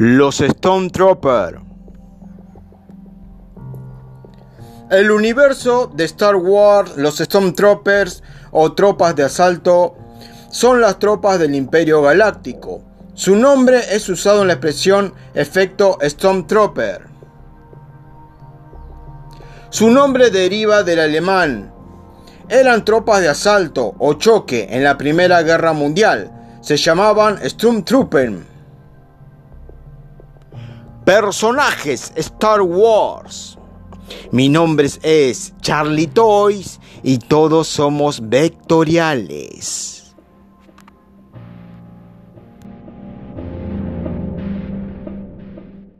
Los Stormtroopers. El universo de Star Wars, los Stormtroopers o tropas de asalto son las tropas del Imperio Galáctico. Su nombre es usado en la expresión efecto Stormtrooper. Su nombre deriva del alemán. Eran tropas de asalto o choque en la Primera Guerra Mundial. Se llamaban Stormtrooper. Personajes Star Wars. Mi nombre es Charlie Toys y todos somos vectoriales.